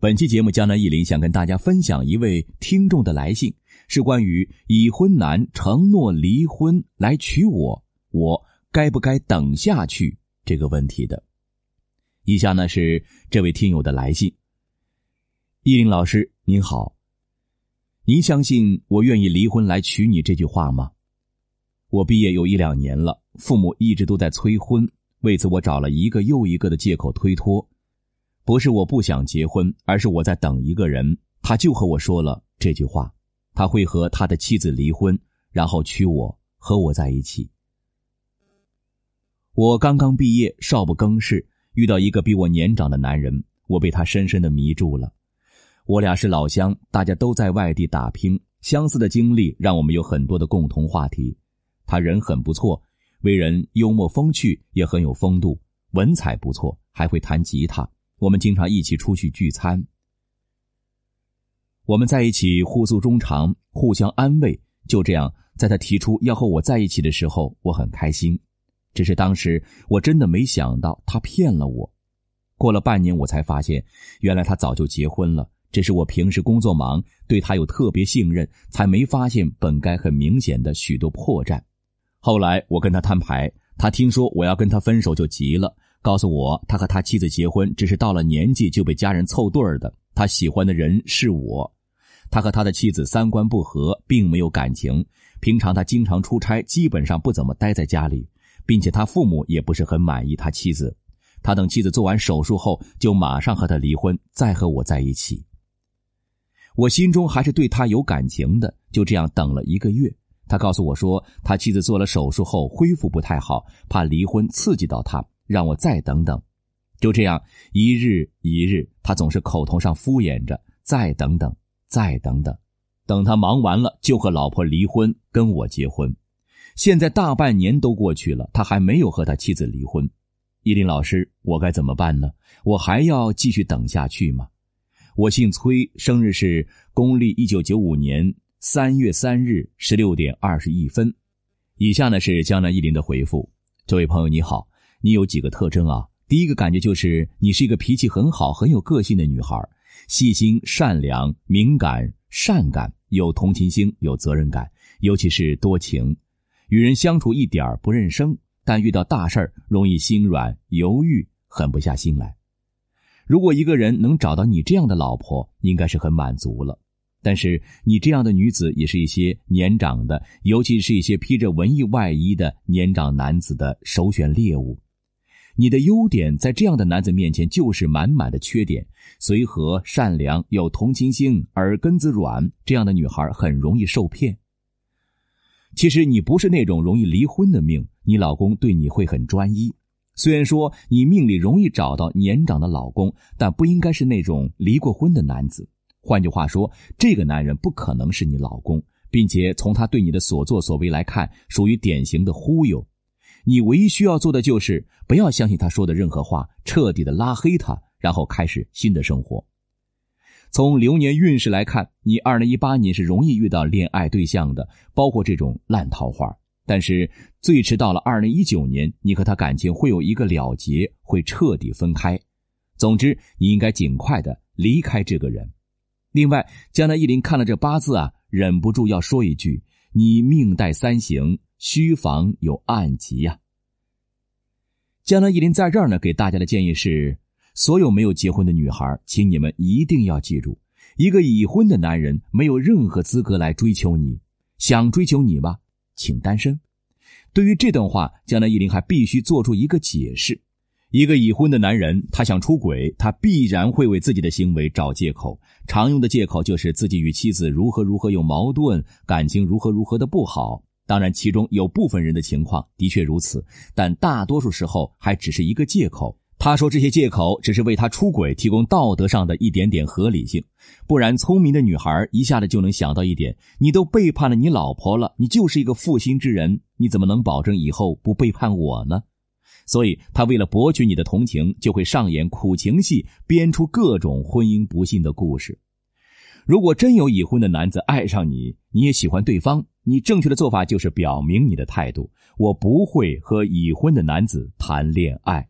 本期节目，江南忆林想跟大家分享一位听众的来信，是关于已婚男承诺离婚来娶我，我该不该等下去这个问题的。以下呢是这位听友的来信。依林老师您好，您相信我愿意离婚来娶你这句话吗？我毕业有一两年了，父母一直都在催婚，为此我找了一个又一个的借口推脱。不是我不想结婚，而是我在等一个人。他就和我说了这句话：他会和他的妻子离婚，然后娶我和我在一起。我刚刚毕业，少不更事，遇到一个比我年长的男人，我被他深深的迷住了。我俩是老乡，大家都在外地打拼，相似的经历让我们有很多的共同话题。他人很不错，为人幽默风趣，也很有风度，文采不错，还会弹吉他。我们经常一起出去聚餐，我们在一起互诉衷肠，互相安慰。就这样，在他提出要和我在一起的时候，我很开心。只是当时我真的没想到他骗了我。过了半年，我才发现，原来他早就结婚了。只是我平时工作忙，对他有特别信任，才没发现本该很明显的许多破绽。后来我跟他摊牌，他听说我要跟他分手，就急了。告诉我，他和他妻子结婚只是到了年纪就被家人凑对儿的。他喜欢的人是我，他和他的妻子三观不合，并没有感情。平常他经常出差，基本上不怎么待在家里，并且他父母也不是很满意他妻子。他等妻子做完手术后，就马上和他离婚，再和我在一起。我心中还是对他有感情的，就这样等了一个月。他告诉我说，他妻子做了手术后恢复不太好，怕离婚刺激到他。让我再等等，就这样一日一日，他总是口头上敷衍着再等等，再等等，等他忙完了就和老婆离婚，跟我结婚。现在大半年都过去了，他还没有和他妻子离婚。依林老师，我该怎么办呢？我还要继续等下去吗？我姓崔，生日是公历一九九五年三月三日十六点二十一分。以下呢是江南依林的回复。这位朋友你好。你有几个特征啊？第一个感觉就是你是一个脾气很好、很有个性的女孩，细心、善良、敏感、善感，有同情心、有责任感，尤其是多情，与人相处一点不认生，但遇到大事容易心软、犹豫、狠不下心来。如果一个人能找到你这样的老婆，应该是很满足了。但是你这样的女子也是一些年长的，尤其是一些披着文艺外衣的年长男子的首选猎物。你的优点在这样的男子面前就是满满的缺点，随和、善良、有同情心、耳根子软，这样的女孩很容易受骗。其实你不是那种容易离婚的命，你老公对你会很专一。虽然说你命里容易找到年长的老公，但不应该是那种离过婚的男子。换句话说，这个男人不可能是你老公，并且从他对你的所作所为来看，属于典型的忽悠。你唯一需要做的就是不要相信他说的任何话，彻底的拉黑他，然后开始新的生活。从流年运势来看，你二零一八年是容易遇到恋爱对象的，包括这种烂桃花。但是最迟到了二零一九年，你和他感情会有一个了结，会彻底分开。总之，你应该尽快的离开这个人。另外，江南一林看了这八字啊，忍不住要说一句：你命带三刑。虚房有暗疾呀。江南一林在这儿呢，给大家的建议是：所有没有结婚的女孩，请你们一定要记住，一个已婚的男人没有任何资格来追求你。想追求你吧，请单身。对于这段话，江南一林还必须做出一个解释：一个已婚的男人，他想出轨，他必然会为自己的行为找借口。常用的借口就是自己与妻子如何如何有矛盾，感情如何如何的不好。当然，其中有部分人的情况的确如此，但大多数时候还只是一个借口。他说这些借口只是为他出轨提供道德上的一点点合理性，不然聪明的女孩一下子就能想到一点：你都背叛了你老婆了，你就是一个负心之人，你怎么能保证以后不背叛我呢？所以，他为了博取你的同情，就会上演苦情戏，编出各种婚姻不幸的故事。如果真有已婚的男子爱上你，你也喜欢对方。你正确的做法就是表明你的态度：我不会和已婚的男子谈恋爱。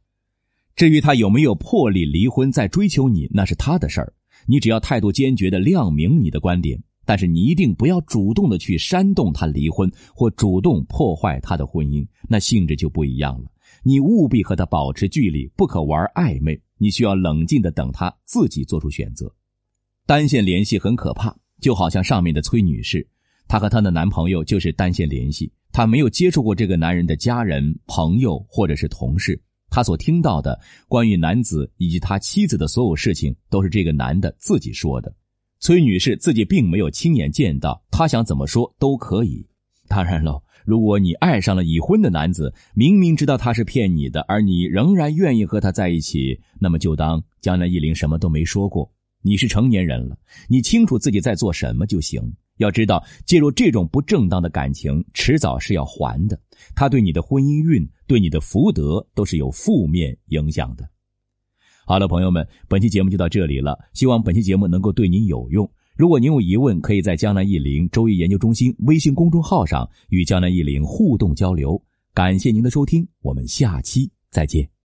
至于他有没有魄力离婚再追求你，那是他的事儿。你只要态度坚决的亮明你的观点，但是你一定不要主动的去煽动他离婚或主动破坏他的婚姻，那性质就不一样了。你务必和他保持距离，不可玩暧昧。你需要冷静的等他自己做出选择。单线联系很可怕，就好像上面的崔女士，她和她的男朋友就是单线联系，她没有接触过这个男人的家人、朋友或者是同事。她所听到的关于男子以及他妻子的所有事情，都是这个男的自己说的。崔女士自己并没有亲眼见到，她想怎么说都可以。当然喽，如果你爱上了已婚的男子，明明知道他是骗你的，而你仍然愿意和他在一起，那么就当江南一林什么都没说过。你是成年人了，你清楚自己在做什么就行。要知道，介入这种不正当的感情，迟早是要还的。他对你的婚姻运、对你的福德都是有负面影响的。好了，朋友们，本期节目就到这里了。希望本期节目能够对您有用。如果您有疑问，可以在江南易林周易研究中心微信公众号上与江南易林互动交流。感谢您的收听，我们下期再见。